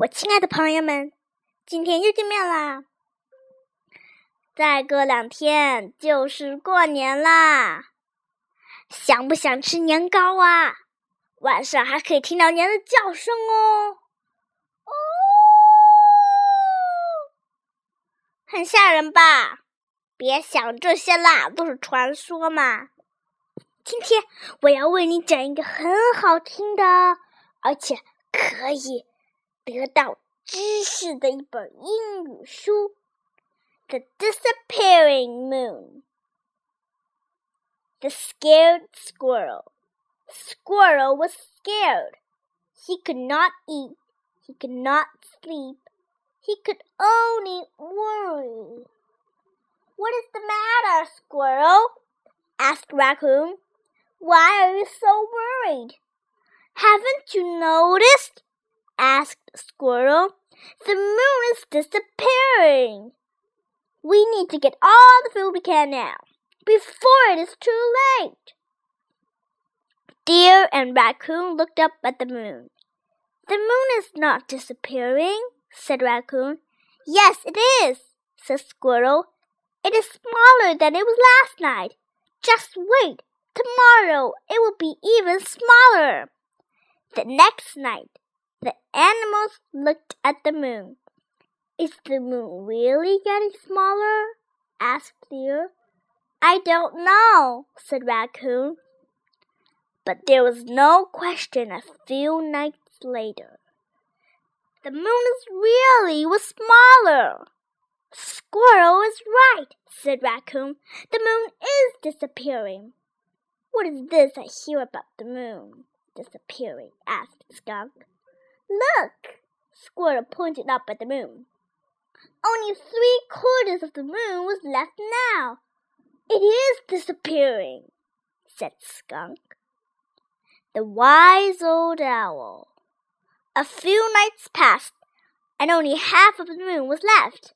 我亲爱的朋友们，今天又见面啦！再过两天就是过年啦，想不想吃年糕啊？晚上还可以听到年的叫声哦，哦，很吓人吧？别想这些啦，都是传说嘛。今天我要为你讲一个很好听的，而且可以。得到知识的一本英语书，《The Disappearing Moon》。The scared squirrel. Squirrel was scared. He could not eat. He could not sleep. He could only worry. What is the matter, Squirrel? asked Raccoon. Why are you so worried? Haven't you noticed? Asked Squirrel. The moon is disappearing. We need to get all the food we can now, before it is too late. Deer and Raccoon looked up at the moon. The moon is not disappearing, said Raccoon. Yes, it is, said Squirrel. It is smaller than it was last night. Just wait. Tomorrow it will be even smaller. The next night, the animals looked at the moon. Is the moon really getting smaller? asked Deer. I don't know, said Raccoon. But there was no question a few nights later. The moon is really was smaller. Squirrel is right, said Raccoon. The moon is disappearing. What is this I hear about the moon disappearing? asked Skunk. Look! Squirrel pointed up at the moon. Only three quarters of the moon was left now. It is disappearing, said Skunk. The wise old owl. A few nights passed, and only half of the moon was left.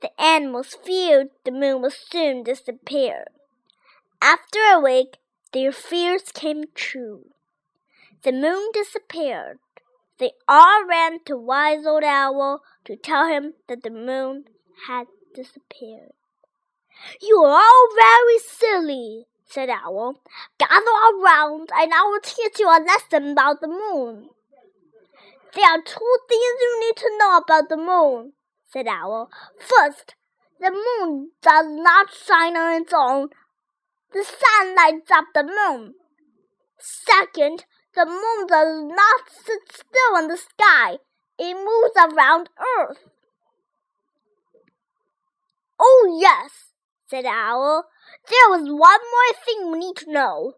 The animals feared the moon would soon disappear. After a week, their fears came true. The moon disappeared. They all ran to Wise Old Owl to tell him that the moon had disappeared. You are all very silly, said Owl. Gather around and I will teach you a lesson about the moon. There are two things you need to know about the moon, said Owl. First, the moon does not shine on its own. The sun lights up the moon. Second, the moon does not sit still in the sky. It moves around Earth. Oh, yes, said Owl. There was one more thing we need to know.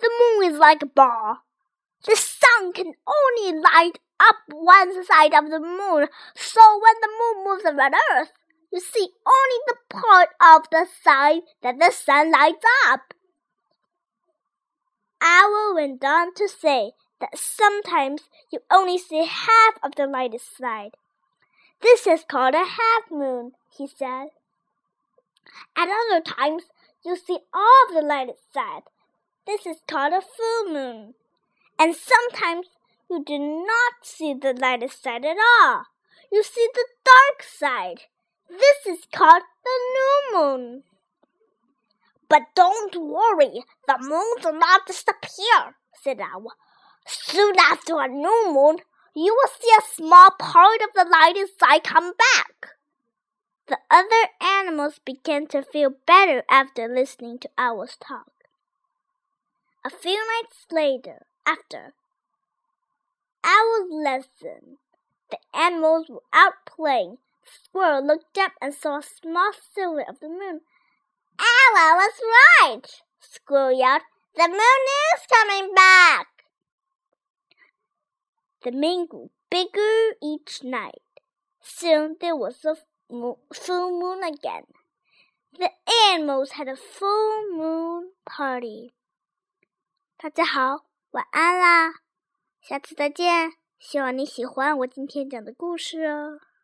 The moon is like a ball. The sun can only light up one side of the moon, so when the moon moves around Earth, you see only the part of the side that the sun lights up. Owl went on to say that sometimes you only see half of the lightest side. This is called a half moon, he said. At other times, you see all of the lightest side. This is called a full moon. And sometimes you do not see the lightest side at all. You see the dark side. This is called the new moon. But don't worry, the moon will not disappear, said Owl. Soon after a new moon, you will see a small part of the light inside come back. The other animals began to feel better after listening to Owl's talk. A few nights later, after Owl's lesson, the animals were out playing. Squirrel looked up and saw a small silhouette of the moon Owl was right, Squirrel yelled. The moon is coming back. The moon grew bigger each night. Soon there was a full moon again. The animals had a full moon party. 大家好，晚安啦！下次再见。希望你喜欢我今天讲的故事哦。